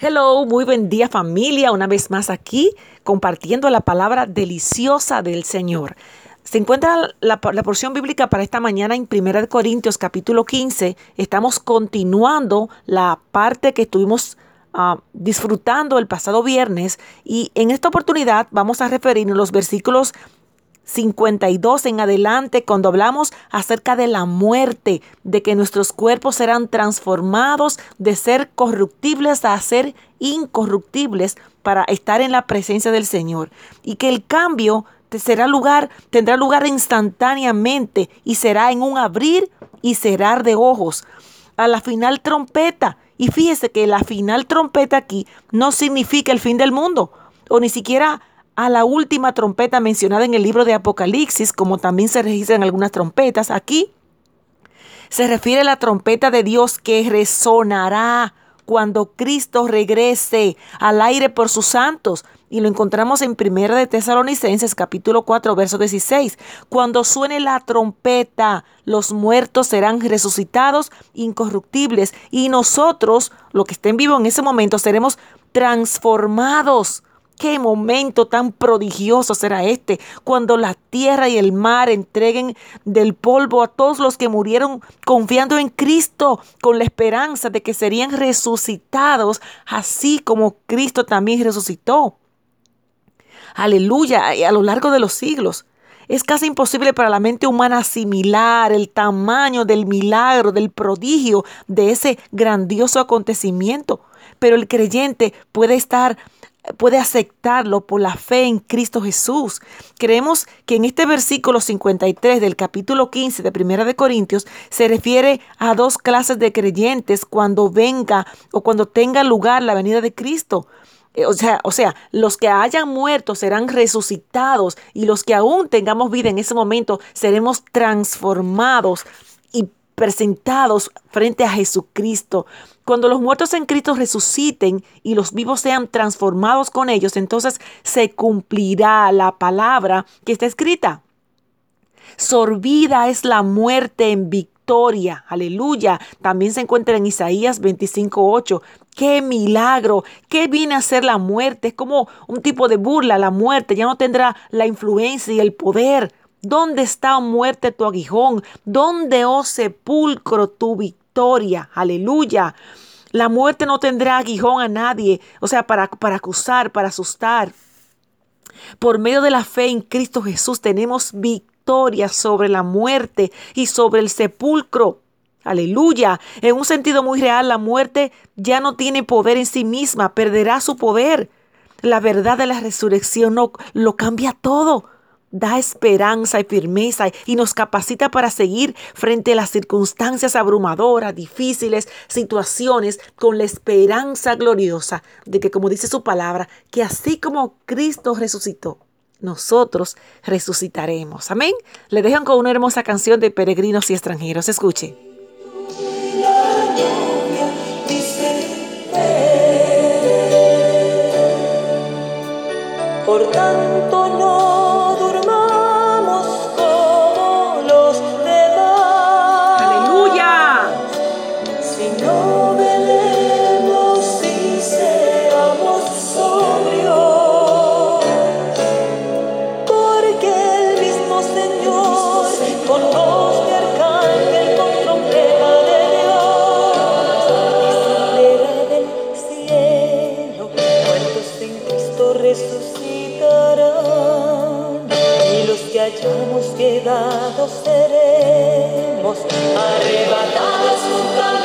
Hello, muy buen día familia, una vez más aquí compartiendo la palabra deliciosa del Señor. Se encuentra la, porción bíblica para esta mañana en 1 Corintios capítulo 15. Estamos continuando la parte que estuvimos ah, disfrutando el pasado viernes y en esta oportunidad vamos a referirnos a los versículos 52 en adelante, cuando hablamos acerca de la muerte, de que nuestros cuerpos serán transformados de ser corruptibles a ser incorruptibles para estar en la presencia del Señor. Y que el cambio será lugar, tendrá lugar instantáneamente y será en un abrir y cerrar de ojos. A la final trompeta. Y fíjese que la final trompeta aquí no significa el fin del mundo, o ni siquiera a la última trompeta mencionada en el libro de Apocalipsis, como también se registran algunas trompetas. Aquí se refiere a la trompeta de Dios que resonará cuando Cristo regrese al aire por sus santos. Y lo encontramos en 1 de Tesalonicenses capítulo 4 verso 16. Cuando suene la trompeta, los muertos serán resucitados incorruptibles y nosotros, los que estén vivos en ese momento, seremos transformados Qué momento tan prodigioso será este, cuando la tierra y el mar entreguen del polvo a todos los que murieron confiando en Cristo, con la esperanza de que serían resucitados, así como Cristo también resucitó. Aleluya, a lo largo de los siglos. Es casi imposible para la mente humana asimilar el tamaño del milagro, del prodigio, de ese grandioso acontecimiento. Pero el creyente puede estar puede aceptarlo por la fe en Cristo Jesús. Creemos que en este versículo 53 del capítulo 15 de Primera de Corintios se refiere a dos clases de creyentes cuando venga o cuando tenga lugar la venida de Cristo. Eh, o sea, o sea, los que hayan muerto serán resucitados y los que aún tengamos vida en ese momento seremos transformados presentados frente a Jesucristo. Cuando los muertos en Cristo resuciten y los vivos sean transformados con ellos, entonces se cumplirá la palabra que está escrita. Sorbida es la muerte en victoria. Aleluya. También se encuentra en Isaías 25:8. ¡Qué milagro! ¿Qué viene a ser la muerte? Es como un tipo de burla. La muerte ya no tendrá la influencia y el poder. ¿Dónde está, muerte, tu aguijón? ¿Dónde, oh sepulcro, tu victoria? Aleluya. La muerte no tendrá aguijón a nadie, o sea, para, para acusar, para asustar. Por medio de la fe en Cristo Jesús tenemos victoria sobre la muerte y sobre el sepulcro. Aleluya. En un sentido muy real, la muerte ya no tiene poder en sí misma, perderá su poder. La verdad de la resurrección no, lo cambia todo da esperanza y firmeza y nos capacita para seguir frente a las circunstancias abrumadoras, difíciles, situaciones, con la esperanza gloriosa de que, como dice su palabra, que así como Cristo resucitó, nosotros resucitaremos. Amén. Le dejan con una hermosa canción de peregrinos y extranjeros. Escuche. Por tanto no Llegados seremos. Arrebatados junto